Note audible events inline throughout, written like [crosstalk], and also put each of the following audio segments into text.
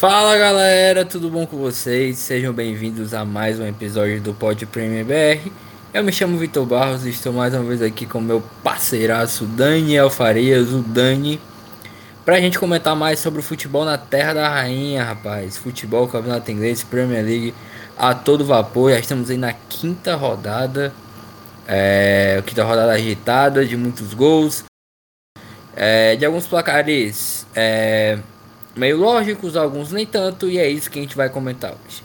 Fala galera, tudo bom com vocês? Sejam bem-vindos a mais um episódio do Pod Premier BR. Eu me chamo Vitor Barros e estou mais uma vez aqui com meu parceiraço Daniel Farias, o Dani, pra gente comentar mais sobre o futebol na Terra da Rainha, rapaz. Futebol, Campeonato Inglês, Premier League a todo vapor. Já estamos aí na quinta rodada, é, quinta rodada agitada, de muitos gols, é, de alguns placares. É, meio lógicos, alguns nem tanto, e é isso que a gente vai comentar hoje.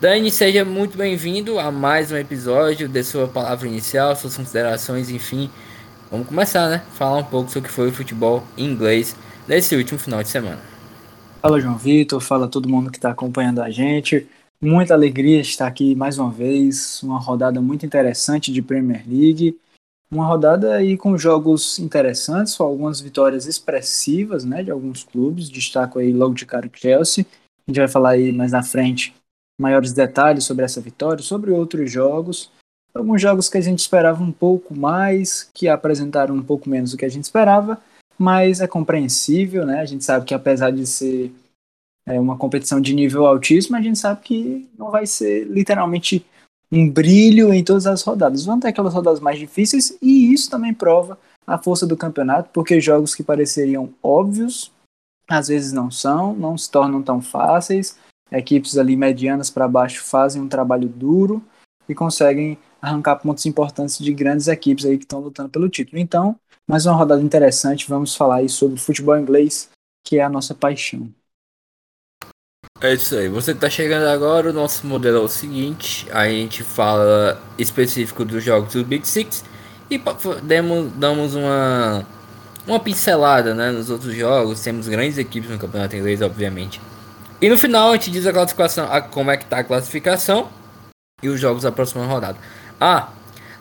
Dani, seja muito bem-vindo a mais um episódio, de sua palavra inicial, suas considerações, enfim. Vamos começar, né? Falar um pouco sobre o que foi o futebol inglês nesse último final de semana. Fala, João Vitor, fala todo mundo que está acompanhando a gente. Muita alegria estar aqui mais uma vez, uma rodada muito interessante de Premier League. Uma rodada aí com jogos interessantes, algumas vitórias expressivas, né, de alguns clubes. Destaco aí logo de cara o Chelsea. A gente vai falar aí mais na frente maiores detalhes sobre essa vitória, sobre outros jogos. Alguns jogos que a gente esperava um pouco mais, que apresentaram um pouco menos do que a gente esperava, mas é compreensível, né? A gente sabe que apesar de ser é, uma competição de nível altíssimo, a gente sabe que não vai ser literalmente um brilho em todas as rodadas. Vão ter aquelas rodadas mais difíceis e isso também prova a força do campeonato, porque jogos que pareceriam óbvios, às vezes não são, não se tornam tão fáceis. Equipes ali medianas para baixo fazem um trabalho duro e conseguem arrancar pontos importantes de grandes equipes aí que estão lutando pelo título. Então, mais uma rodada interessante, vamos falar aí sobre futebol inglês, que é a nossa paixão. É isso aí. Você está chegando agora, o nosso modelo é o seguinte, a gente fala específico dos jogos do Big Six e demos, damos uma, uma pincelada né, nos outros jogos. Temos grandes equipes no campeonato inglês, obviamente. E no final a gente diz a classificação, a, como é que tá a classificação e os jogos da próxima rodada. Ah,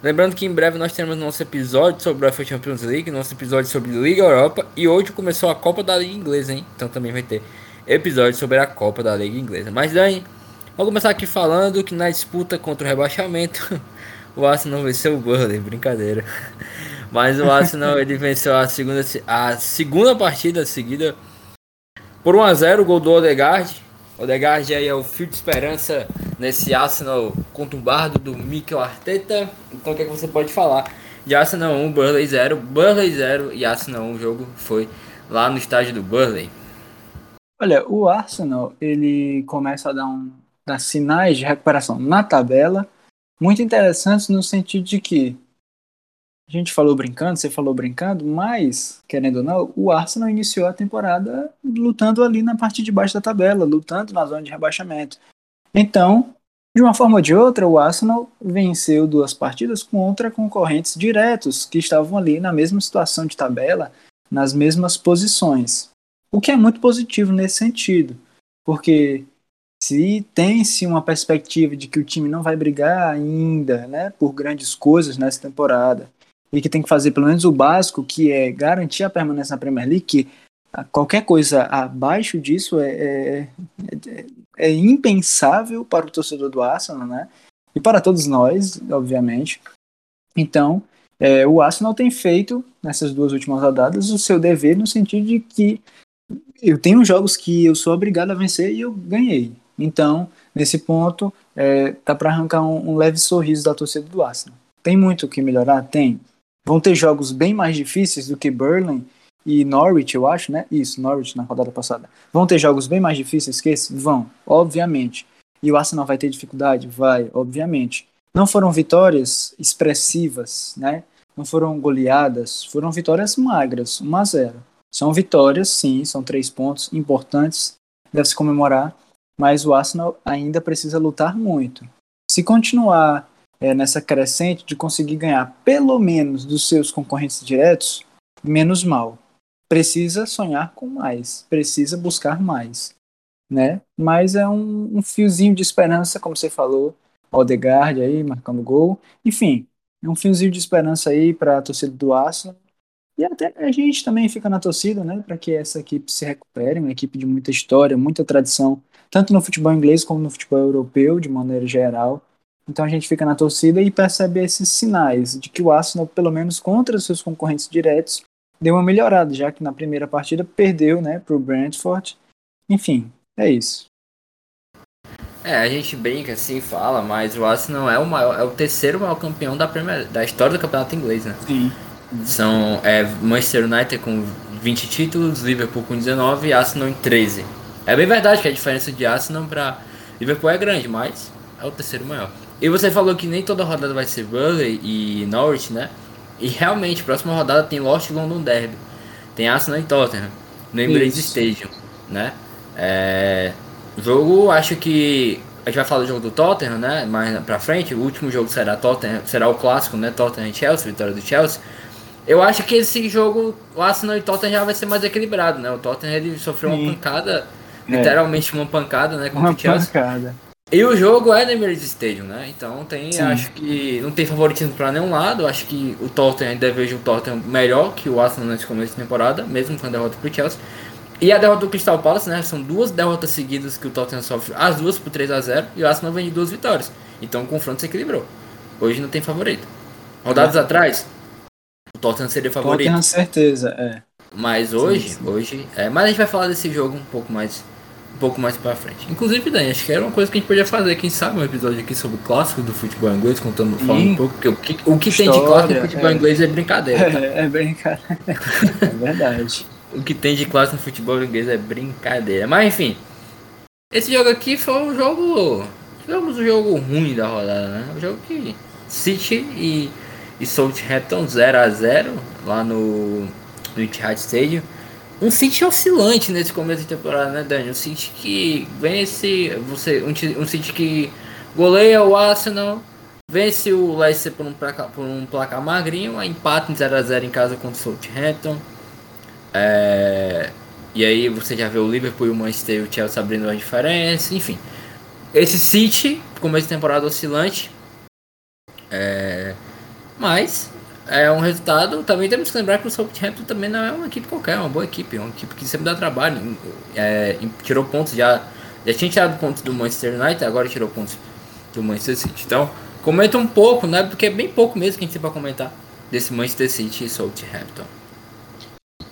lembrando que em breve nós teremos nosso episódio sobre a UEFA Champions League, nosso episódio sobre Liga Europa e hoje começou a Copa da Liga Inglesa, hein? Então também vai ter episódio sobre a Copa da Liga Inglesa. Mas Dani, vamos começar aqui falando que na disputa contra o rebaixamento, [laughs] o Arsenal venceu o Burnley, brincadeira. Mas o Arsenal ele venceu a segunda, a segunda partida seguida por 1 a 0 gol do Odegaard. Odegaard aí é o fio de esperança nesse Arsenal conturbado do Mikel Arteta. Então o que, é que você pode falar? De Arsenal 1, Burnley 0, Burnley 0 e Arsenal 1, o jogo foi lá no estádio do Burnley. Olha, o Arsenal, ele começa a dar, um, dar sinais de recuperação na tabela, muito interessantes no sentido de que a gente falou brincando, você falou brincando, mas, querendo ou não, o Arsenal iniciou a temporada lutando ali na parte de baixo da tabela, lutando na zona de rebaixamento. Então, de uma forma ou de outra, o Arsenal venceu duas partidas contra concorrentes diretos que estavam ali na mesma situação de tabela, nas mesmas posições. O que é muito positivo nesse sentido, porque se tem-se uma perspectiva de que o time não vai brigar ainda né, por grandes coisas nessa temporada, e que tem que fazer pelo menos o básico, que é garantir a permanência na Premier League, que qualquer coisa abaixo disso é, é, é, é impensável para o torcedor do Arsenal, né? E para todos nós, obviamente. Então, é, o Arsenal tem feito, nessas duas últimas rodadas, o seu dever no sentido de que eu tenho jogos que eu sou obrigado a vencer e eu ganhei. Então, nesse ponto, é, tá para arrancar um, um, leve sorriso da torcida do Arsenal. Tem muito o que melhorar? Tem. Vão ter jogos bem mais difíceis do que Burnley e Norwich, eu acho, né? Isso, Norwich na rodada passada. Vão ter jogos bem mais difíceis que esse? Vão, obviamente. E o Arsenal vai ter dificuldade? Vai, obviamente. Não foram vitórias expressivas, né? Não foram goleadas, foram vitórias magras, 1 a 0 são vitórias, sim, são três pontos importantes, deve se comemorar, mas o Arsenal ainda precisa lutar muito. Se continuar é, nessa crescente de conseguir ganhar pelo menos dos seus concorrentes diretos, menos mal. Precisa sonhar com mais, precisa buscar mais, né? Mas é um, um fiozinho de esperança, como você falou, Odegaard aí marcando gol, enfim, é um fiozinho de esperança aí para a torcida do Arsenal e até a gente também fica na torcida, né, para que essa equipe se recupere, uma equipe de muita história, muita tradição, tanto no futebol inglês como no futebol europeu, de maneira geral. Então a gente fica na torcida e percebe esses sinais de que o Arsenal, pelo menos contra seus concorrentes diretos, deu uma melhorada, já que na primeira partida perdeu, né, para o Brentford. Enfim, É isso. É, a gente brinca assim, fala, mas o Arsenal é o maior, é o terceiro maior campeão da, Premier, da história do campeonato inglês, né? Sim. São é, Manchester United com 20 títulos, Liverpool com 19 e Arsenal em 13. É bem verdade que a diferença de Arsenal para Liverpool é grande, mas é o terceiro maior. E você falou que nem toda rodada vai ser Burnley e Norwich, né? E realmente, próxima rodada tem Lost London Derby. Tem Arsenal e Tottenham no Emirates Stadium, né? É, jogo, acho que a gente vai falar do jogo do Tottenham, né? Mais pra frente, o último jogo será Tottenham, será o clássico, né? Tottenham e Chelsea, vitória do Chelsea. Eu acho que esse jogo, o Arsenal e Tottenham já vai ser mais equilibrado, né? O Tottenham ele sofreu Sim. uma pancada, é. literalmente uma pancada, né? Contra uma o Chelsea. Pancada. E o jogo é no Emirates Stadium, né? Então tem, Sim. acho que não tem favoritismo para nenhum lado. Acho que o Tottenham ainda vejo o Tottenham melhor que o Arsenal nesse começo de temporada, mesmo com a derrota pro Chelsea. E a derrota do Crystal Palace, né? São duas derrotas seguidas que o Tottenham sofre, as duas por 3 a 0 e o Arsenal vem de duas vitórias. Então o confronto se equilibrou. Hoje não tem favorito. Rodadas é. atrás, o Tottenham seria favorito. Tottenham certeza, é. Mas hoje, sim, sim. hoje, é, mas a gente vai falar desse jogo um pouco mais um pouco mais pra frente. Inclusive, Dani, acho que era uma coisa que a gente podia fazer, quem sabe, um episódio aqui sobre o clássico do futebol inglês, contando, falando um pouco, porque o que, o que História, tem de clássico no futebol é, inglês é brincadeira. Tá? É, [laughs] é brincadeira. é verdade. [laughs] o que tem de clássico no futebol inglês é brincadeira. Mas enfim, esse jogo aqui foi um jogo. Digamos um jogo ruim da rodada, né? Um jogo que City e, e Southampton 0x0 lá no, no Etihad Stadium um City oscilante nesse começo de temporada, né, Daniel? Um City que vence, você, um, um City que goleia o Arsenal, vence o Leicester por um placar, por um placar magrinho, empata em 0x0 em casa contra o Southampton. É, e aí você já vê o Liverpool e o Manchester e o Chelsea abrindo a diferença, enfim. Esse City, começo de temporada oscilante, é, mas é um resultado. Também temos que lembrar que o Southampton também não é uma equipe qualquer, é uma boa equipe, é uma equipe que sempre dá trabalho. É, tirou pontos já. Já tinha tirado pontos do Manchester United, agora tirou pontos do Manchester City. Então, comenta um pouco, né? Porque é bem pouco mesmo que a gente tem para comentar desse Manchester City e Southampton.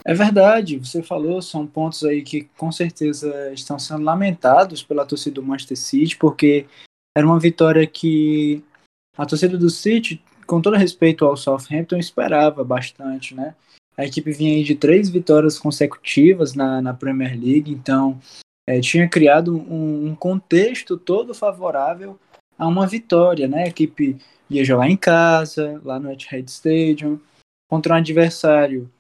É verdade, você falou, são pontos aí que com certeza estão sendo lamentados pela torcida do Manchester City, porque era uma vitória que a torcida do City com todo respeito ao Southampton, esperava bastante, né? A equipe vinha aí de três vitórias consecutivas na, na Premier League, então é, tinha criado um, um, contexto todo favorável a uma vitória, né? A equipe ia jogar em casa, lá no Etihad Stadium, contra um adversário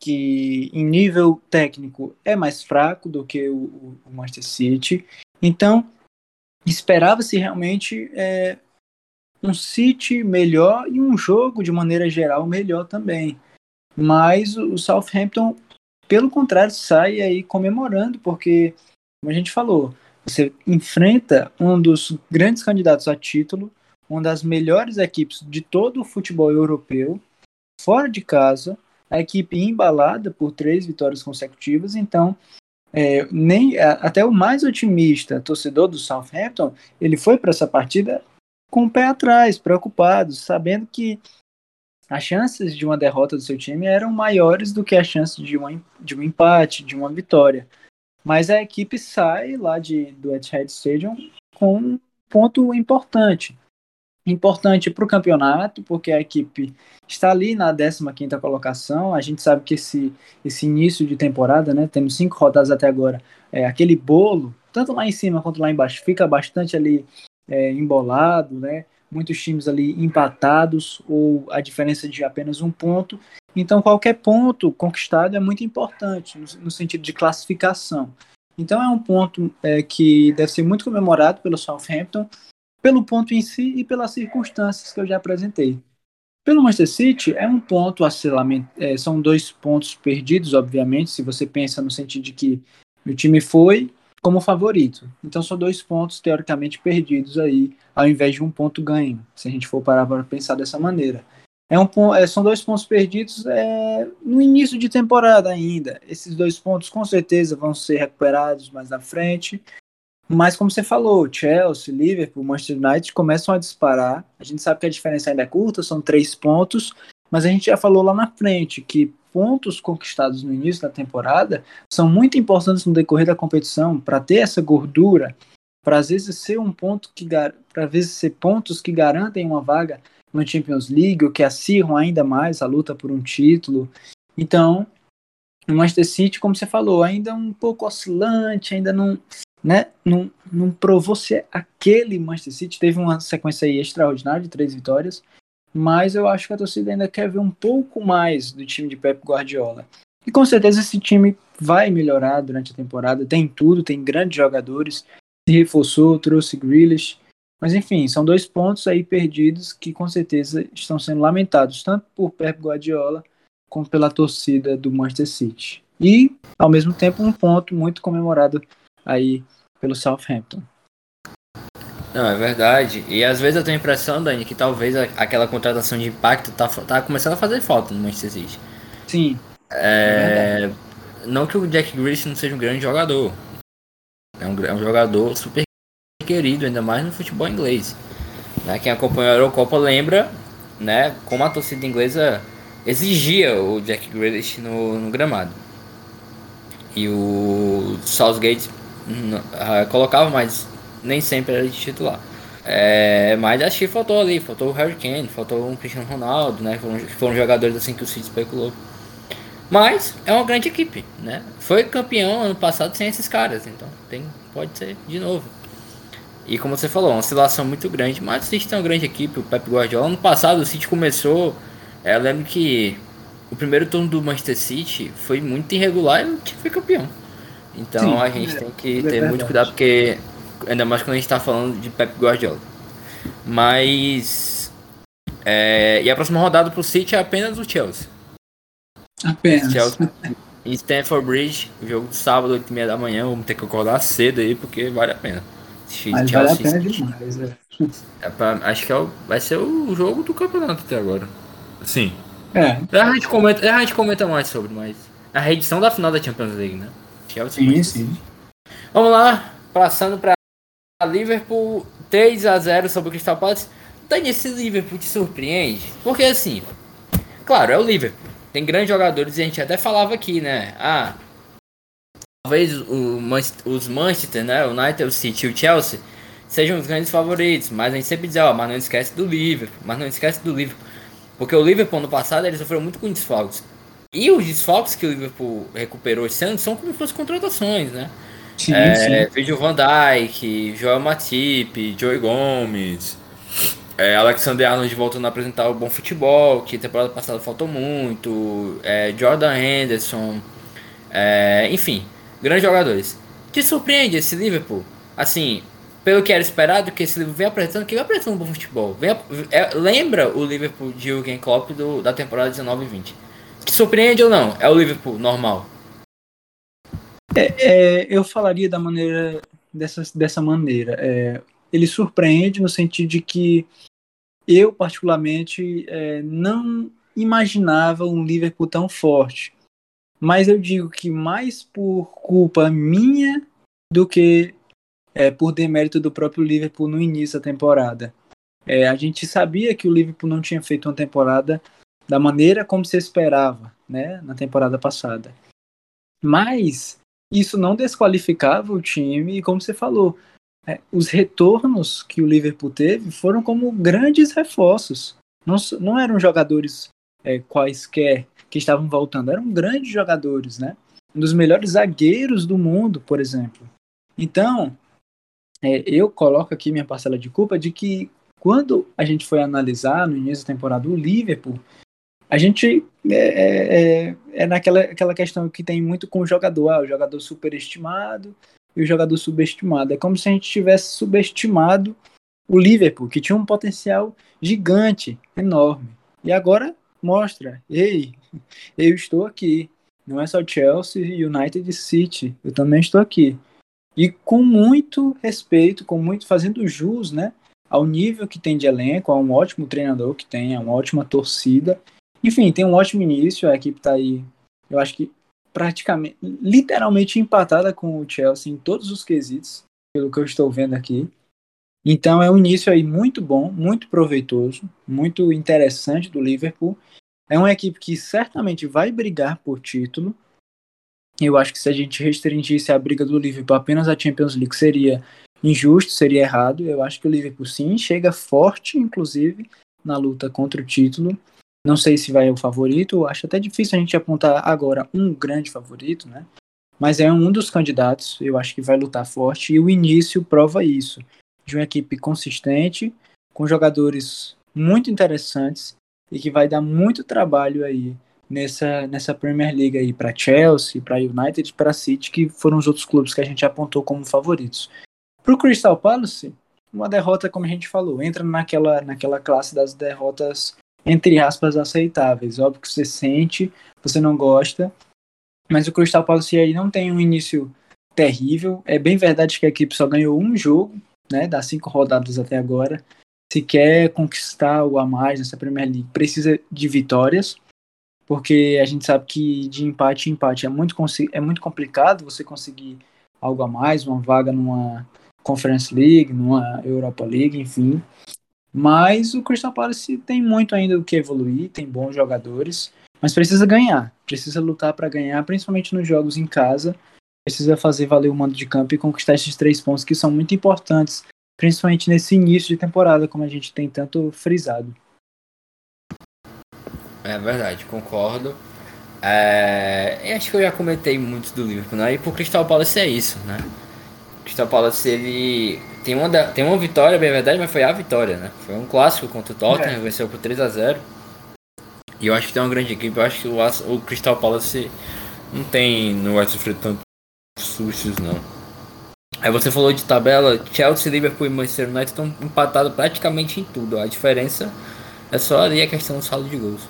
que em nível técnico é mais fraco do que o, o Manchester City. Então, esperava-se realmente é, um City melhor e um jogo de maneira geral melhor também. Mas o Southampton, pelo contrário, sai aí comemorando, porque, como a gente falou, você enfrenta um dos grandes candidatos a título, uma das melhores equipes de todo o futebol europeu, fora de casa, a equipe embalada por três vitórias consecutivas, então é, nem até o mais otimista torcedor do Southampton ele foi para essa partida com o pé atrás, preocupados, sabendo que as chances de uma derrota do seu time eram maiores do que as chances de, uma, de um empate, de uma vitória. Mas a equipe sai lá de, do Etihad Stadium com um ponto importante. Importante para o campeonato, porque a equipe está ali na 15ª colocação. A gente sabe que esse, esse início de temporada, né, temos cinco rodadas até agora, é, aquele bolo, tanto lá em cima quanto lá embaixo, fica bastante ali é, embolado, né? Muitos times ali empatados ou a diferença de apenas um ponto. Então, qualquer ponto conquistado é muito importante no, no sentido de classificação. Então, é um ponto é, que deve ser muito comemorado pelo Southampton, pelo ponto em si e pelas circunstâncias que eu já apresentei. Pelo Manchester City, é um ponto a ser é, são dois pontos perdidos, obviamente, se você pensa no sentido de que o time foi como favorito. Então são dois pontos teoricamente perdidos aí, ao invés de um ponto ganho, se a gente for parar para pensar dessa maneira. É um, é, são dois pontos perdidos é, no início de temporada ainda. Esses dois pontos com certeza vão ser recuperados mais na frente. Mas como você falou, Chelsea, Liverpool, Manchester United começam a disparar. A gente sabe que a diferença ainda é curta, são três pontos. Mas a gente já falou lá na frente que pontos conquistados no início da temporada são muito importantes no decorrer da competição para ter essa gordura, para às vezes ser um ponto que para às vezes ser pontos que garantem uma vaga no Champions League ou que acirram ainda mais a luta por um título. Então, o Manchester City, como você falou, ainda um pouco oscilante, ainda não, né, não, não provou ser aquele Manchester City. Teve uma sequência extraordinária de três vitórias, mas eu acho que a torcida ainda quer ver um pouco mais do time de Pep Guardiola. E com certeza esse time vai melhorar durante a temporada, tem tudo, tem grandes jogadores, se reforçou, trouxe Grealish, mas enfim, são dois pontos aí perdidos que com certeza estão sendo lamentados, tanto por Pep Guardiola como pela torcida do Manchester City. E, ao mesmo tempo, um ponto muito comemorado aí pelo Southampton. Não, é verdade. E às vezes eu tenho a impressão, Dani, que talvez aquela contratação de impacto tá, tá começando a fazer falta no Manchester City. Sim. É... É não que o Jack Grealish não seja um grande jogador. É um, é um jogador super querido, ainda mais no futebol inglês. Né? Quem acompanhou a Eurocopa lembra né, como a torcida inglesa exigia o Jack Grealish no, no gramado. E o Southgate colocava, mas nem sempre era de titular. É, mas acho que faltou ali, faltou o Harry Kane, faltou um Cristiano Ronaldo, né? Foram, foram jogadores assim que o City especulou. Mas é uma grande equipe, né? Foi campeão ano passado sem esses caras, então tem, pode ser de novo. E como você falou, uma oscilação muito grande, mas o City tem uma grande equipe, o Pep Guardiola. Ano passado o City começou, é, eu lembro que o primeiro turno do Manchester City foi muito irregular e o time foi campeão. Então Sim, a gente é, tem que é ter muito cuidado, porque ainda mais quando a gente está falando de Pep Guardiola. Mas. É, e a próxima rodada para o City é apenas o Chelsea. Apenas. Chelsea, em Stanford Bridge, jogo de sábado, 8h30 da manhã. Vamos ter que acordar cedo aí, porque vale a pena. Mas vale a pena demais, é. é pra, acho que é o, vai ser o jogo do campeonato até agora. Sim. É. A gente comenta, a gente comenta mais sobre, mas a reedição da final da Champions League, né? Chelsea sim, sim. Vamos lá, passando para Liverpool 3 a 0 sobre o Crystal Palace. Dani, esse Liverpool te surpreende? Porque assim, claro, é o Liverpool. Tem grandes jogadores e a gente até falava aqui, né? Ah, talvez o, os Manchester, né, o United, o City e o Chelsea sejam os grandes favoritos, mas a gente sempre diz, ó, mas não esquece do Liverpool, mas não esquece do Liverpool. Porque o Liverpool no passado ele sofreu muito com desfalques. E os desfalques que o Liverpool recuperou esse ano são como se fossem contratações, né? Sim, é, Vídeo Van Dijk, Joel Matip, Joey Gomes, é, Alexander Arnold voltando a apresentar o bom futebol, que temporada passada faltou muito, é, Jordan Henderson, é, enfim, grandes jogadores. Te surpreende esse Liverpool? Assim, pelo que era esperado, que esse Liverpool vem apresentando, que vem apresentando um bom futebol. Vem, é, lembra o Liverpool de Jürgen Klopp do, da temporada 19 e 20. Te surpreende ou não? É o Liverpool normal? É, é, eu falaria da maneira dessa, dessa maneira. É, ele surpreende no sentido de que eu particularmente é, não imaginava um Liverpool tão forte. Mas eu digo que mais por culpa minha do que é, por demérito do próprio Liverpool no início da temporada. É, a gente sabia que o Liverpool não tinha feito uma temporada da maneira como se esperava, né, na temporada passada. Mas isso não desqualificava o time, e como você falou, é, os retornos que o Liverpool teve foram como grandes reforços. Não, não eram jogadores é, quaisquer que estavam voltando, eram grandes jogadores, né? Um dos melhores zagueiros do mundo, por exemplo. Então, é, eu coloco aqui minha parcela de culpa de que quando a gente foi analisar no início da temporada o Liverpool, a gente é, é, é, é naquela aquela questão que tem muito com o jogador, ah, o jogador superestimado e o jogador subestimado. É como se a gente tivesse subestimado o Liverpool, que tinha um potencial gigante, enorme. E agora mostra, ei, eu estou aqui. Não é só Chelsea, United City, eu também estou aqui. E com muito respeito, com muito fazendo jus, né, ao nível que tem de elenco, a um ótimo treinador que tem, a uma ótima torcida enfim, tem um ótimo início, a equipe está aí, eu acho que praticamente, literalmente empatada com o Chelsea em todos os quesitos, pelo que eu estou vendo aqui. Então é um início aí muito bom, muito proveitoso, muito interessante do Liverpool. É uma equipe que certamente vai brigar por título. Eu acho que se a gente restringisse a briga do Liverpool apenas à Champions League seria injusto, seria errado. Eu acho que o Liverpool sim chega forte, inclusive, na luta contra o título. Não sei se vai o favorito, acho até difícil a gente apontar agora um grande favorito, né? Mas é um dos candidatos, eu acho que vai lutar forte e o início prova isso. De uma equipe consistente, com jogadores muito interessantes e que vai dar muito trabalho aí nessa, nessa Premier League aí para Chelsea, para United, para City, que foram os outros clubes que a gente apontou como favoritos. Para o Crystal Palace, uma derrota, como a gente falou, entra naquela, naquela classe das derrotas entre aspas, aceitáveis. Óbvio que você sente, você não gosta, mas o Crystal Palace aí não tem um início terrível. É bem verdade que a equipe só ganhou um jogo, né, das cinco rodadas até agora. Se quer conquistar o a mais nessa Premier League, precisa de vitórias, porque a gente sabe que de empate em empate é muito, é muito complicado você conseguir algo a mais, uma vaga numa Conference League, numa Europa League, enfim. Mas o Crystal Palace tem muito ainda o que evoluir, tem bons jogadores, mas precisa ganhar, precisa lutar para ganhar, principalmente nos jogos em casa. Precisa fazer valer o mando de campo e conquistar esses três pontos que são muito importantes, principalmente nesse início de temporada, como a gente tem tanto frisado. É verdade, concordo. É, acho que eu já comentei muito do Liverpool, né? E pro Crystal Palace é isso, né? O Crystal Palace ele tem uma, tem uma vitória, bem verdade, mas foi a vitória, né? Foi um clássico contra o Tottenham, é. venceu por 3 a 0 E eu acho que tem uma grande equipe. Eu acho que o, o Crystal Palace não tem. não vai sofrer tantos sustos, não. Aí você falou de tabela, Chelsea, Liverpool e Manchester United estão empatados praticamente em tudo. A diferença é só ali a questão do saldo de gols.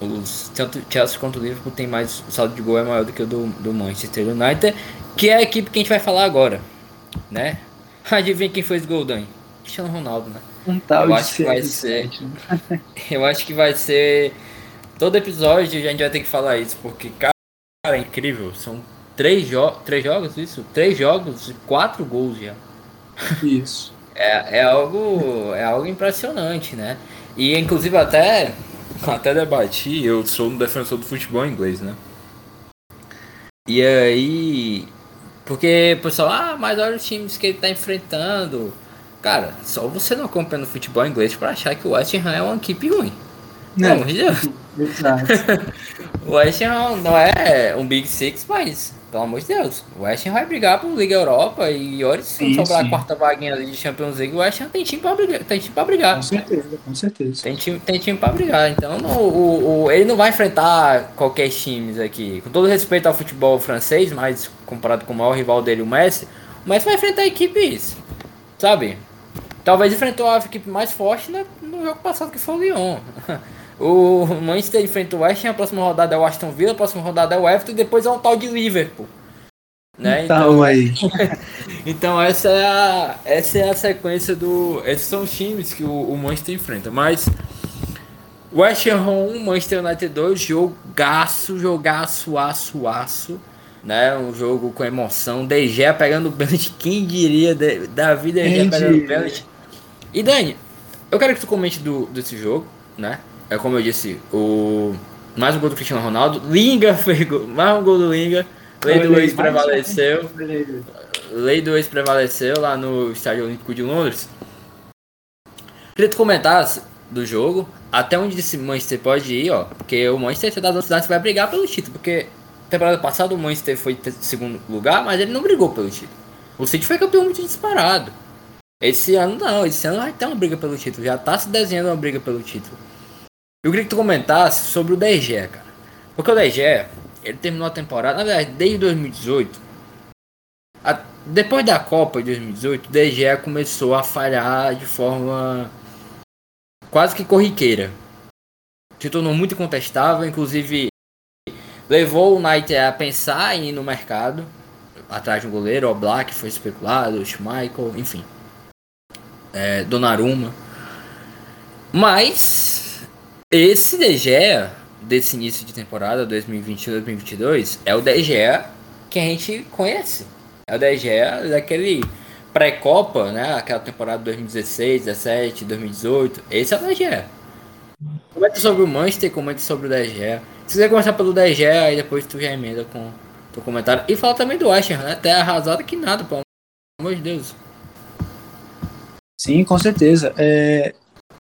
Os, tanto Chelsea quanto o Liverpool tem mais. O saldo de gol é maior do que o do, do Manchester United, que é a equipe que a gente vai falar agora. Né? [laughs] Adivinha quem fez gol, Dani? Cristiano Ronaldo, né? Um tal eu acho que vai ser. Né? [laughs] eu acho que vai ser. Todo episódio a gente vai ter que falar isso, porque, cara, é incrível. São três, jo três jogos, isso? Três jogos e quatro gols já. Isso. [laughs] é, é, algo, é algo impressionante, né? E inclusive até, até debati, eu sou um defensor do futebol inglês, né? E aí porque o pessoal, ah, mas olha os times que ele tá enfrentando. Cara, só você não acompanha o futebol inglês para achar que o West Ham é uma equipe ruim. Não, Deus. [laughs] o West Ham não é um Big Six, mas pelo amor de Deus, o West Ham vai brigar por Liga Europa e olha se sobrar a quarta vaguinha ali de Champions League, o West Ham tem time pra brigar. Tem time pra brigar. Com certeza, com certeza. Tem time, tem time pra brigar. Então não, o, o, ele não vai enfrentar qualquer times aqui. Com todo respeito ao futebol francês, mas comparado com o maior rival dele, o Messi, o Messi vai enfrentar equipes, sabe? Talvez enfrentou a equipe mais forte no, no jogo passado que foi o Lyon. [laughs] O Manchester enfrenta o West Ham, a próxima rodada é o Aston Villa, a próxima rodada é o Everton e depois é um tal de Liverpool. Né? Então, então aí. [laughs] então essa é a essa é a sequência do esses são os times que o, o Manchester enfrenta, mas West Ham 1, Manchester United 2, jogaço, jogaço, aço, aço, né? Um jogo com emoção, DG pegando o pênalti, quem diria Davi DG pegando o pênalti. E Dani, eu quero que tu comente do, desse jogo, né? É como eu disse, o mais um gol do Cristiano Ronaldo. Linga [laughs] fez gol, mais um gol do Linga. Lei do ex prevaleceu. Lei do ex prevaleceu lá no Estádio Olímpico de Londres. Queria te comentar do jogo, até onde esse Manchester pode ir, ó. Porque o Manchester das cidades vai brigar pelo título. Porque temporada passada o Manchester foi segundo lugar, mas ele não brigou pelo título. O City foi campeão muito disparado. Esse ano não, esse ano vai ter uma briga pelo título. Já tá se desenhando uma briga pelo título. Eu queria que tu comentasse sobre o DG, cara. Porque o DG, ele terminou a temporada, na verdade, desde 2018. A, depois da Copa de 2018, o DG começou a falhar de forma quase que corriqueira. Se tornou muito incontestável, inclusive levou o Knight a pensar em ir no mercado atrás de um goleiro, o Black foi especulado, o Schmeichel, enfim. É, Donnarumma. Mas esse DGE desse início de temporada 2021-2022 é o DGE que a gente conhece. É o DGE daquele pré-copa, né? Aquela temporada 2016, 17, 2018. Esse é o DGE. Comenta sobre o Manchester, comenta sobre o DG. Se quiser começar pelo DG, aí depois tu já emenda com o comentário. E fala também do Asher, né? Até arrasado que nada, pelo amor de Deus. Sim, com certeza. É,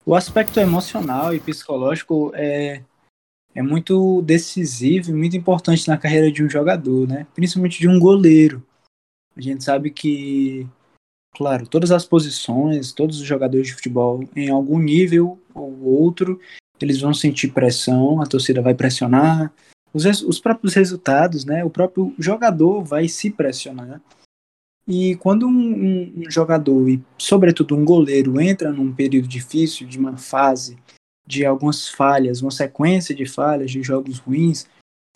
o aspecto emocional e psicológico é, é muito decisivo e muito importante na carreira de um jogador, né? Principalmente de um goleiro. A gente sabe que, claro, todas as posições, todos os jogadores de futebol, em algum nível ou outro, eles vão sentir pressão, a torcida vai pressionar, os, os próprios resultados, né? O próprio jogador vai se pressionar. E quando um, um, um, jogador, e sobretudo um goleiro, entra num período difícil, de uma fase, de algumas falhas, uma sequência de falhas, de jogos ruins,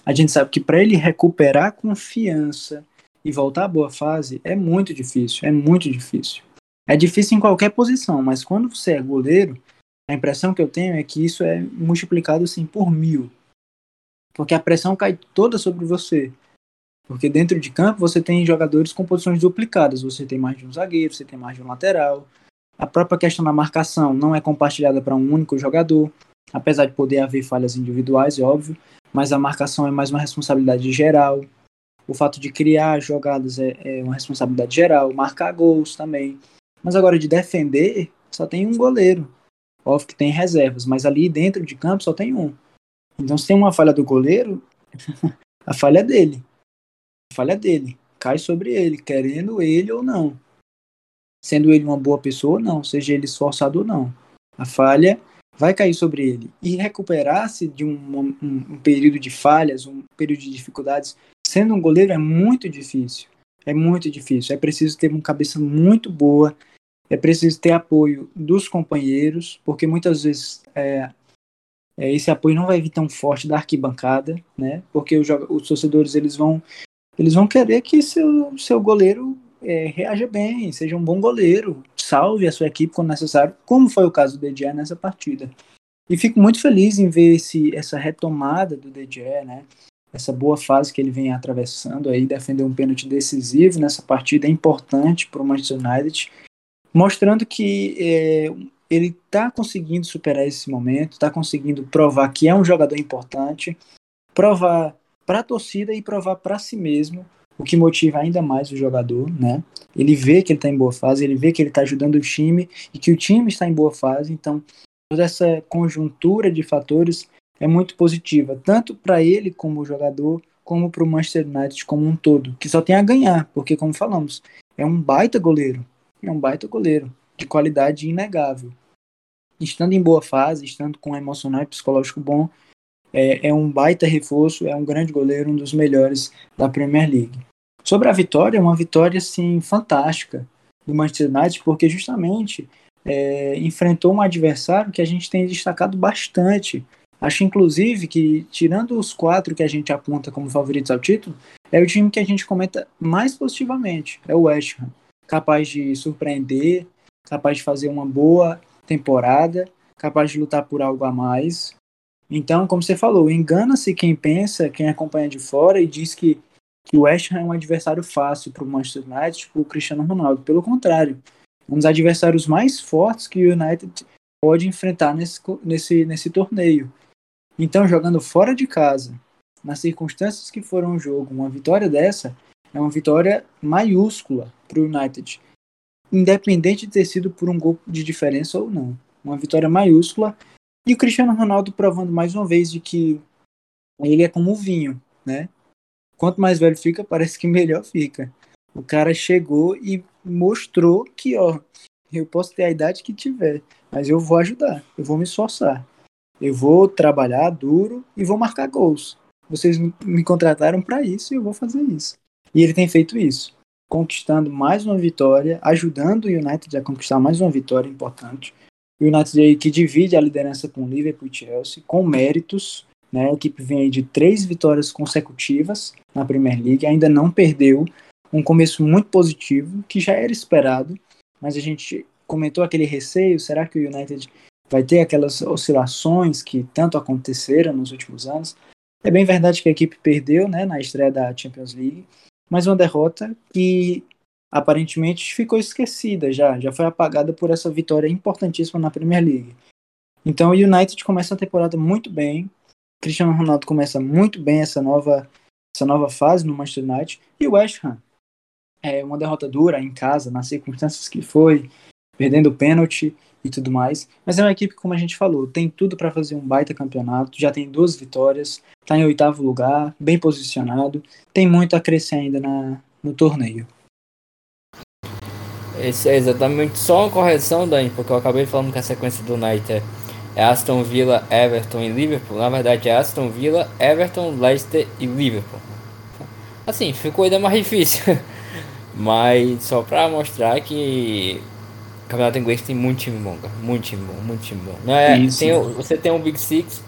a gente sabe que para ele recuperar confiança e voltar à boa fase é muito difícil, é muito difícil. É difícil em qualquer posição, mas quando você é goleiro, a impressão que eu tenho é que isso é multiplicado assim por mil. Porque a pressão cai toda sobre você. Porque dentro de campo você tem jogadores com posições duplicadas. Você tem mais de um zagueiro, você tem mais de um lateral. A própria questão da marcação não é compartilhada para um único jogador. Apesar de poder haver falhas individuais, é óbvio. Mas a marcação é mais uma responsabilidade geral. O fato de criar jogadas é, é uma responsabilidade geral. Marcar gols também. Mas agora de defender, só tem um goleiro. Óbvio que tem reservas, mas ali dentro de campo só tem um. Então, se tem uma falha do goleiro, [laughs] a falha é dele. Falha dele. Cai sobre ele, querendo ele ou não. Sendo ele uma boa pessoa ou não, seja ele esforçado ou não. A falha vai cair sobre ele. E recuperar-se de um, um, um, período de falhas, um período de dificuldades, sendo um goleiro é muito difícil. É muito difícil. É preciso ter uma cabeça muito boa, é preciso ter apoio dos companheiros, porque muitas vezes é, é, esse apoio não vai vir tão forte da arquibancada, né? Porque os, os torcedores eles vão eles vão querer que seu, seu goleiro é, reaja bem, seja um bom goleiro, salve a sua equipe quando necessário, como foi o caso do DJE nessa partida. E fico muito feliz em ver esse, essa retomada do DJE, né? Essa boa fase que ele vem atravessando aí, defender um pênalti decisivo nessa partida importante para o Manchester United mostrando que é, ele está conseguindo superar esse momento, está conseguindo provar que é um jogador importante, provar para a torcida e provar para si mesmo, o que motiva ainda mais o jogador, né? Ele vê que ele está em boa fase, ele vê que ele está ajudando o time e que o time está em boa fase, então toda essa conjuntura de fatores é muito positiva, tanto para ele como jogador, como para o Manchester United como um todo, que só tem a ganhar, porque como falamos, é um baita goleiro, é um baita goleiro, de qualidade inegável. Estando em boa fase, estando com um emocional e psicológico bom, é, é um baita reforço, é um grande goleiro, um dos melhores da Premier League. Sobre a vitória, uma vitória assim fantástica do Manchester United, porque justamente é, enfrentou um adversário que a gente tem destacado bastante. Acho inclusive que, tirando os quatro que a gente aponta como favoritos ao título, é o time que a gente comenta mais positivamente, é o West Ham capaz de surpreender, capaz de fazer uma boa temporada, capaz de lutar por algo a mais. Então, como você falou, engana-se quem pensa, quem acompanha de fora e diz que, que o West Ham é um adversário fácil para o Manchester United, para o Cristiano Ronaldo. Pelo contrário, um dos adversários mais fortes que o United pode enfrentar nesse, nesse, nesse torneio. Então, jogando fora de casa, nas circunstâncias que foram o jogo, uma vitória dessa é uma vitória maiúscula para o United, independente de ter sido por um gol de diferença ou não. Uma vitória maiúscula. E o Cristiano Ronaldo provando mais uma vez de que ele é como o vinho, né? Quanto mais velho fica, parece que melhor fica. O cara chegou e mostrou que, ó, eu posso ter a idade que tiver, mas eu vou ajudar, eu vou me esforçar. Eu vou trabalhar duro e vou marcar gols. Vocês me contrataram para isso e eu vou fazer isso. E ele tem feito isso, conquistando mais uma vitória, ajudando o United a conquistar mais uma vitória importante. O United aí que divide a liderança com o Liverpool e Chelsea, com méritos. Né? A equipe vem aí de três vitórias consecutivas na Premier League, ainda não perdeu. Um começo muito positivo, que já era esperado, mas a gente comentou aquele receio: será que o United vai ter aquelas oscilações que tanto aconteceram nos últimos anos? É bem verdade que a equipe perdeu né, na estreia da Champions League, mas uma derrota que aparentemente ficou esquecida já, já foi apagada por essa vitória importantíssima na Premier League. Então o United começa a temporada muito bem, Cristiano Ronaldo começa muito bem essa nova, essa nova fase no Manchester United, e o West Ham é uma derrota dura em casa, nas circunstâncias que foi, perdendo o pênalti e tudo mais. Mas é uma equipe, como a gente falou, tem tudo para fazer um baita campeonato, já tem duas vitórias, está em oitavo lugar, bem posicionado, tem muito a crescer ainda na, no torneio. Esse é exatamente só uma correção, Dani, porque eu acabei falando que a sequência do United é Aston Villa, Everton e Liverpool. Na verdade é Aston Villa, Everton, Leicester e Liverpool. Assim, ficou ainda mais difícil. [laughs] Mas só pra mostrar que o campeonato inglês tem muito time bom, cara. Muito time bom, muito time bom. Não é, tem, você tem um Big Six,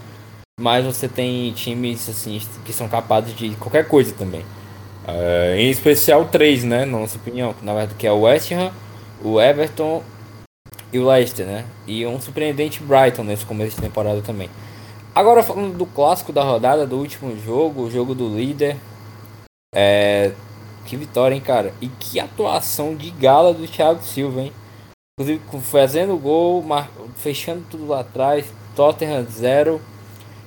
mas você tem times assim que são capazes de qualquer coisa também. Uh, em especial três, né? Na nossa opinião. Na verdade, que é o West Ham, o Everton e o Leicester, né? E um surpreendente Brighton nesse começo de temporada também. Agora falando do clássico da rodada, do último jogo, o jogo do líder. É, que vitória, hein, cara? E que atuação de gala do Thiago Silva, hein? Inclusive fazendo gol, fechando tudo lá atrás. Tottenham 0,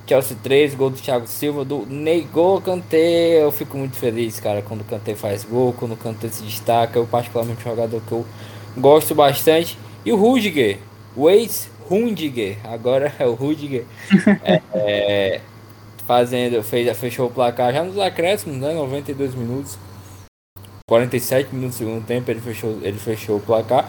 Chelsea 3, gol do Thiago Silva, do Negou Kanté. Eu fico muito feliz, cara, quando o Kanté faz gol, quando o Kanté se destaca. Eu, particularmente, um jogador que eu gosto bastante. E o Rudiger, o ex-Rundiger, agora é o Rudiger, [laughs] é, é, fazendo, fez, fechou o placar já nos acréscimos, né? 92 minutos. 47 minutos do segundo tempo, ele fechou, ele fechou o placar.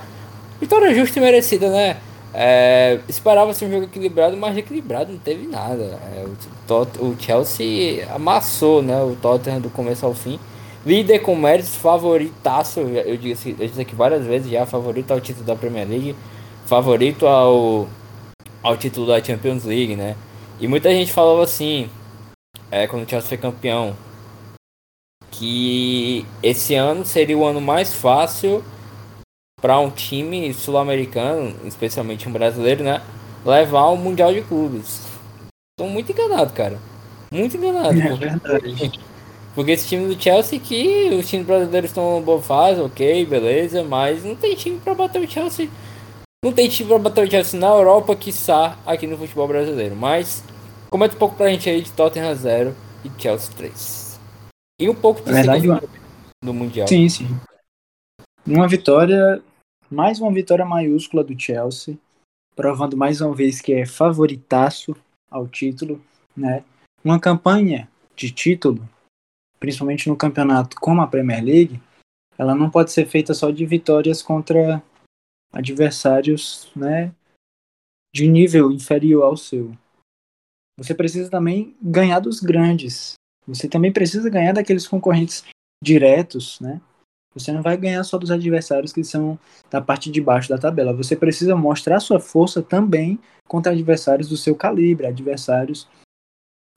Vitória justa e merecida, né? É, Esperava-se um jogo equilibrado, mas equilibrado não teve nada. É, o, o, Chelsea amassou né, o Tottenham do começo ao fim. Líder com méritos, favoritaço, eu disse, eu disse aqui várias vezes já, favorito ao título da Premier League, favorito ao, ao título da Champions League, né? E muita gente falava assim, é, quando o Chelsea foi campeão, que esse ano seria o ano mais fácil para um time sul-americano, especialmente um brasileiro, né, levar o Mundial de Clubes. Tô muito enganado, cara. Muito enganado. É porque, verdade. Porque esse time do Chelsea que os times brasileiros estão em boa fase, ok, beleza, mas não tem time para bater o Chelsea. Não tem time para bater o Chelsea na Europa, quiçá aqui no futebol brasileiro. Mas comenta um pouco pra gente aí de Tottenham 0 e Chelsea 3. E um pouco de é verdade, no Mundial. Sim, sim. Uma vitória, mais uma vitória maiúscula do Chelsea, provando mais uma vez que é favoritaço ao título, né? Uma campanha de título, principalmente no campeonato como a Premier League, ela não pode ser feita só de vitórias contra adversários, né, de nível inferior ao seu. Você precisa também ganhar dos grandes, você também precisa ganhar daqueles concorrentes diretos, né? Você não vai ganhar só dos adversários que são da parte de baixo da tabela. Você precisa mostrar sua força também contra adversários do seu calibre, adversários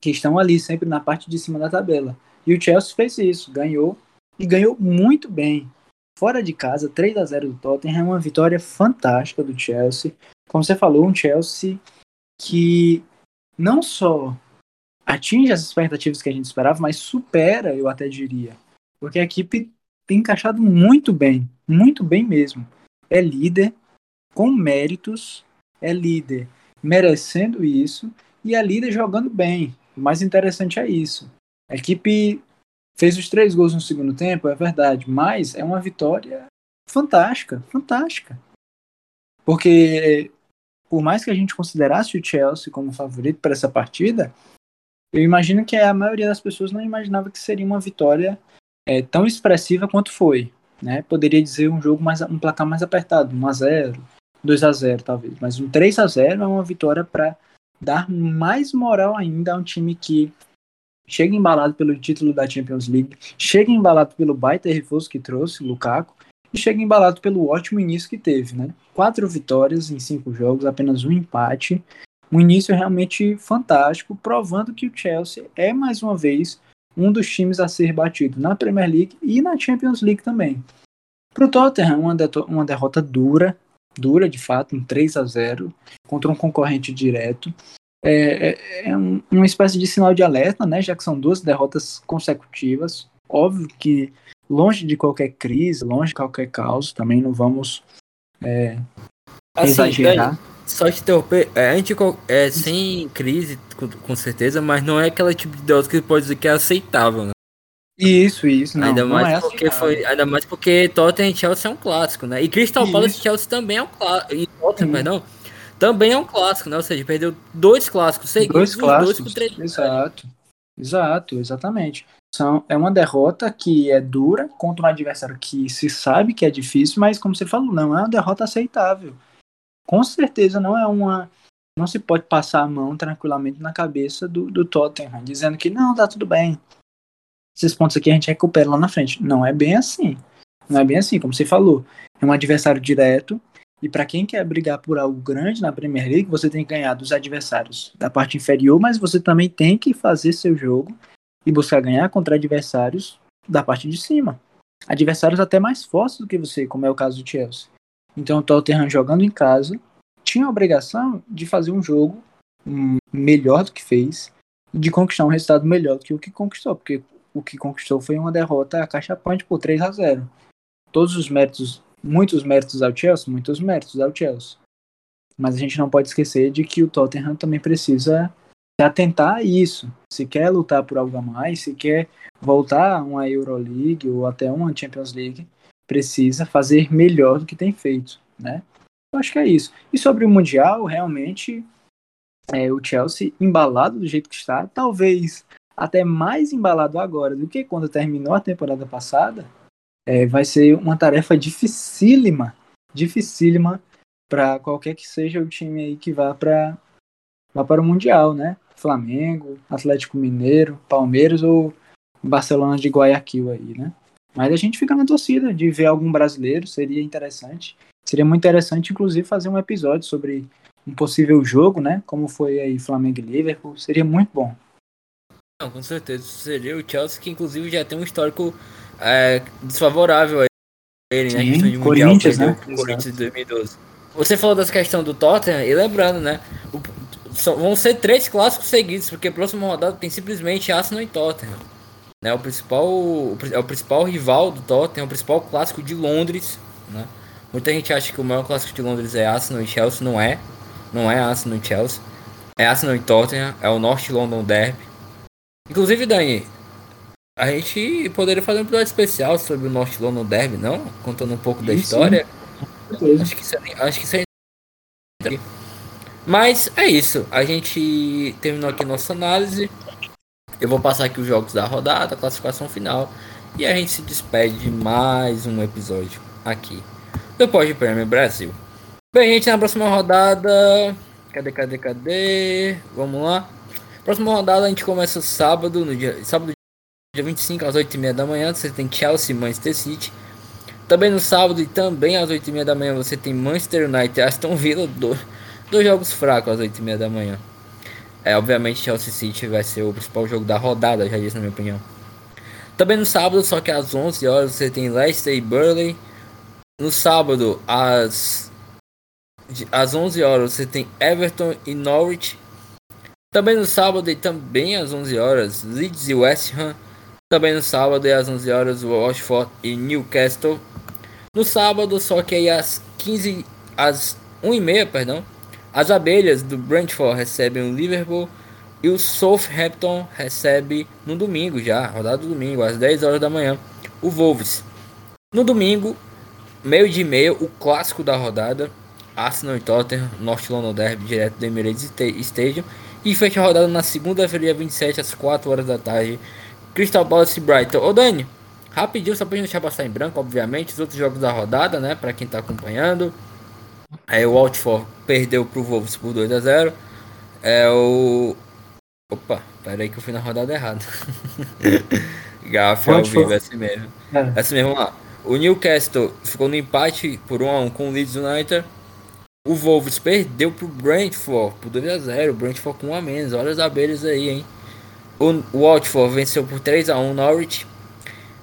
que estão ali sempre na parte de cima da tabela. E o Chelsea fez isso, ganhou e ganhou muito bem. Fora de casa, 3 a 0 do Tottenham, é uma vitória fantástica do Chelsea. Como você falou, um Chelsea que não só atinge as expectativas que a gente esperava, mas supera, eu até diria. Porque a equipe tem encaixado muito bem, muito bem mesmo. É líder com méritos, é líder merecendo isso e é líder jogando bem. O mais interessante é isso. A equipe fez os três gols no segundo tempo, é verdade, mas é uma vitória fantástica, fantástica. Porque por mais que a gente considerasse o Chelsea como favorito para essa partida, eu imagino que a maioria das pessoas não imaginava que seria uma vitória é, tão expressiva quanto foi. Né? Poderia dizer um jogo mais um placar mais apertado, 1 a 0, 2 a 0 talvez, mas um 3 a 0 é uma vitória para dar mais moral ainda a um time que chega embalado pelo título da Champions League, chega embalado pelo baita reforço que trouxe, Lukaku, e chega embalado pelo ótimo início que teve, né? Quatro vitórias em cinco jogos, apenas um empate, um início realmente fantástico, provando que o Chelsea é mais uma vez um dos times a ser batido na Premier League e na Champions League também. Para o Tottenham, uma, uma derrota dura, dura de fato, um 3 a 0 contra um concorrente direto. É, é, é um, uma espécie de sinal de alerta, né, já que são duas derrotas consecutivas. Óbvio que longe de qualquer crise, longe de qualquer caos, também não vamos é, assim, exagerar. Só te interromper, é, anti, é sem crise, com, com, certeza, mas não é aquela tipo de derrota que pode dizer que é aceitável, né? Isso, isso, não. Ainda não mais é porque foi, ainda mais porque Tottenham e Chelsea é um clássico, né? E Crystal Palace e Chelsea também é um clássico, e Tottenham, perdão, também é um clássico, né? Ou seja, perdeu dois clássicos seguidos, dois clássicos, dois com três. Exato. Exato, exatamente. São, é uma derrota que é dura contra um adversário que se sabe que é difícil, mas como você falou, não é uma derrota aceitável. Com certeza não é uma. Não se pode passar a mão tranquilamente na cabeça do, do Tottenham, dizendo que não, tá tudo bem. Esses pontos aqui a gente recupera lá na frente. Não é bem assim. Não é bem assim, como você falou. É um adversário direto. E para quem quer brigar por algo grande na Premier League, você tem que ganhar dos adversários da parte inferior, mas você também tem que fazer seu jogo e buscar ganhar contra adversários da parte de cima. Adversários até mais fortes do que você, como é o caso do Chelsea. Então o Tottenham jogando em casa tinha a obrigação de fazer um jogo melhor do que fez e de conquistar um resultado melhor do que o que conquistou, porque o que conquistou foi uma derrota a caixa point por 3 a 0. Todos os méritos, muitos méritos ao Chelsea, muitos méritos ao Chelsea. Mas a gente não pode esquecer de que o Tottenham também precisa se atentar a isso. Se quer lutar por algo a mais, se quer voltar a uma Euroleague ou até uma Champions League, precisa fazer melhor do que tem feito, né? Eu acho que é isso. E sobre o Mundial, realmente, é, o Chelsea embalado do jeito que está, talvez até mais embalado agora do que quando terminou a temporada passada, é, vai ser uma tarefa dificílima, dificílima para qualquer que seja o time aí que vá para vá para o mundial, né? Flamengo, Atlético Mineiro, Palmeiras ou Barcelona de Guayaquil aí, né? Mas a gente fica na torcida de ver algum brasileiro, seria interessante. Seria muito interessante, inclusive, fazer um episódio sobre um possível jogo, né? Como foi aí Flamengo e Liverpool. Seria muito bom. Não, com certeza. Seria o Chelsea, que inclusive já tem um histórico é, desfavorável a ele, né? Sim, de Corinthians, né? Corinthians de 2012. Você falou das questões do Tottenham, e lembrando, né? O, são, vão ser três clássicos seguidos, porque a próxima rodada tem simplesmente Arsenal e Tottenham. Né, o, principal, é o principal rival do Tottenham, é o principal clássico de Londres. Né? Muita gente acha que o maior clássico de Londres é Arsenal e Chelsea, não é. Não é Arsenal e Chelsea. É Arsenal e Tottenham, é o North London Derby. Inclusive, Dani, a gente poderia fazer um episódio especial sobre o North London Derby, não? Contando um pouco da história. Acho que, isso, é, acho que isso é mas é isso. A gente terminou aqui nossa análise. Eu vou passar aqui os jogos da rodada, a classificação final. E a gente se despede de mais um episódio aqui do Pod Prêmio Brasil. Bem, gente, na próxima rodada. Cadê, cadê, cadê? Vamos lá. Próxima rodada a gente começa sábado, no dia. Sábado, dia 25, às 8h30 da manhã. Você tem Chelsea e Manchester City. Também no sábado e também às 8h30 da manhã você tem Manchester United e Aston Villa. Do Dois jogos fracos às 8h30 da manhã. É, obviamente Chelsea City vai ser o principal jogo da rodada, já disse na minha opinião. Também no sábado, só que às 11 horas você tem Leicester e Burley. No sábado, às, às 11 horas você tem Everton e Norwich. Também no sábado e também às 11 horas, Leeds e West Ham. Também no sábado e às 11 horas, Watford e Newcastle. No sábado, só que aí às 15, às 1h30, perdão, as abelhas do Brentford recebem o Liverpool e o Southampton recebe no domingo já, rodada do domingo, às 10 horas da manhã, o Wolves. No domingo, meio de meio, o clássico da rodada, Arsenal e Tottenham, North London Derby, direto do Emirates Stadium. E fecha a rodada na segunda-feira, 27, às 4 horas da tarde, Crystal Palace e Brighton. Ô Dani, rapidinho, só pra gente deixar passar em branco, obviamente, os outros jogos da rodada, né, pra quem tá acompanhando. Aí o Watford perdeu pro Wolves por 2 a 0 É o. Opa, peraí que eu fui na rodada errada. [laughs] Gafe ao vivo, é assim mesmo. É. é assim mesmo, lá. O Newcastle ficou no empate por 1 a 1 com o Leeds United. O Wolves perdeu pro Brentford por 2 a 0 O Brentford com 1 a menos. Olha as abelhas aí, hein? O Watford venceu por 3 a 1 Norwich.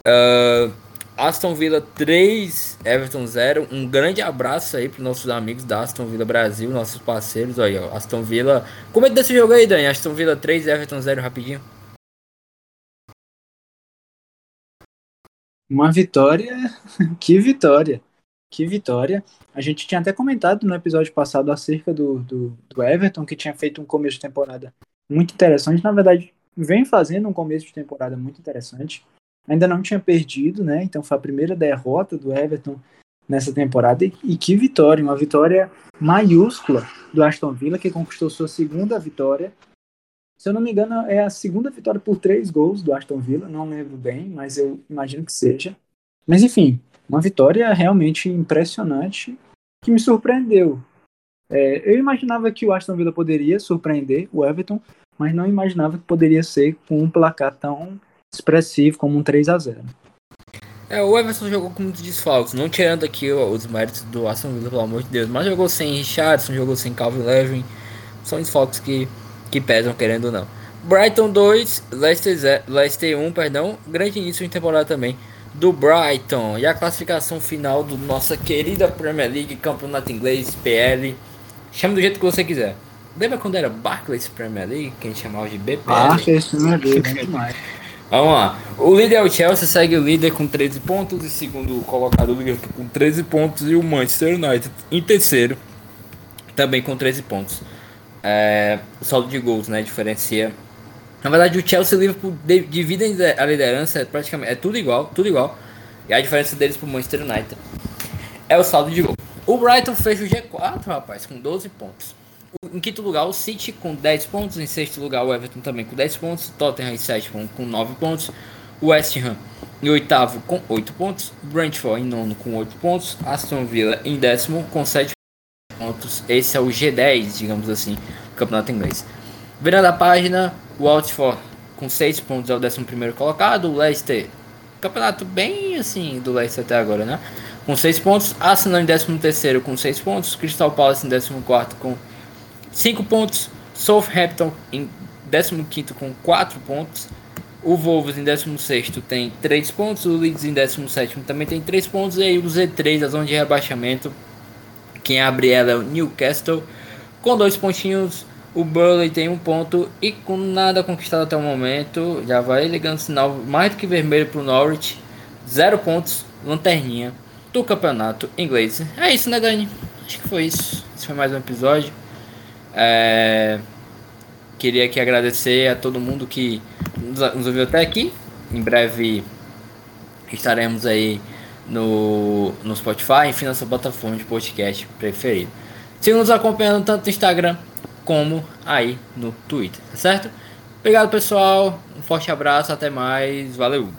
Uh, Aston Villa 3, Everton 0. Um grande abraço aí para nossos amigos da Aston Villa Brasil, nossos parceiros. Aí, ó, Aston Villa. Como é desse jogo aí, Dani? Aston Villa 3, Everton 0, rapidinho. Uma vitória. [laughs] que vitória. Que vitória. A gente tinha até comentado no episódio passado acerca do, do, do, Everton, que tinha feito um começo de temporada muito interessante. Na verdade, vem fazendo um começo de temporada muito interessante. Ainda não tinha perdido, né? Então foi a primeira derrota do Everton nessa temporada. E, que vitória! Uma vitória maiúscula do Aston Villa, que conquistou sua segunda vitória. Se eu não me engano, é a segunda vitória por três gols do Aston Villa. Não lembro bem, mas eu imagino que seja. Mas enfim, uma vitória realmente impressionante que me surpreendeu. É, eu imaginava que o Aston Villa poderia surpreender o Everton, mas não imaginava que poderia ser com um placar tão expressivo como um 3 a 0 é, o Everton jogou com muitos desfalques, não tirando aqui os méritos do Aston Villa, pelo amor de Deus, mas jogou sem Richardson, jogou sem Calvin Levin, são desfalques que, que pesam, querendo ou não. Brighton 2, Leicester, Leicester 1, perdão, grande início de temporada também do Brighton. E a classificação final do nossa querida Premier League, campeonato inglês, PL. Chame do jeito que você quiser. Lembra quando era Barclays Premier League, que a gente chamava de BPL? Barclays Premier League, demais. [laughs] Vamos lá. O líder é o Chelsea, segue o líder com 13 pontos. E segundo colocado o Liverpool com 13 pontos. E o Manchester United em terceiro, também com 13 pontos. É, saldo de gols, né? Diferencia na verdade, o Chelsea e o Liverpool dividem a liderança, é praticamente é tudo igual, tudo igual. E a diferença deles pro Manchester United é o saldo de gol. O Brighton fecha o G4, rapaz, com 12 pontos. Em quinto lugar, o City com 10 pontos. Em sexto lugar, o Everton também com 10 pontos. Tottenham em sétimo com 9 pontos. West Ham em oitavo com 8 pontos. Brentford em nono com 8 pontos. Aston Villa em décimo com 7 pontos. Esse é o G10, digamos assim, do campeonato inglês. Virando a página, o Watford com 6 pontos é o 11 colocado. O Leicester, campeonato bem assim do Leicester até agora, né? Com 6 pontos. Arsenal em 13 com 6 pontos. Crystal Palace em 14 com 5 pontos. Southampton em 15 com 4 pontos. O Wolves em 16 tem 3 pontos. O Leeds em 17 também tem 3 pontos. E aí o Z3, a zona de rebaixamento. Quem abre ela é o Newcastle com 2 pontinhos. O Burley tem um ponto e com nada conquistado até o momento, já vai ligando sinal mais do que vermelho para o Norwich. Zero pontos, lanterninha do campeonato inglês. É isso, né, Dani? Acho que foi isso. Esse foi mais um episódio. É... Queria aqui agradecer a todo mundo que nos ouviu até aqui. Em breve estaremos aí no, no Spotify, enfim, na sua plataforma de podcast preferido. Siga nos acompanhando tanto no Instagram como aí no Twitter, tá certo? Obrigado pessoal, um forte abraço, até mais, valeu!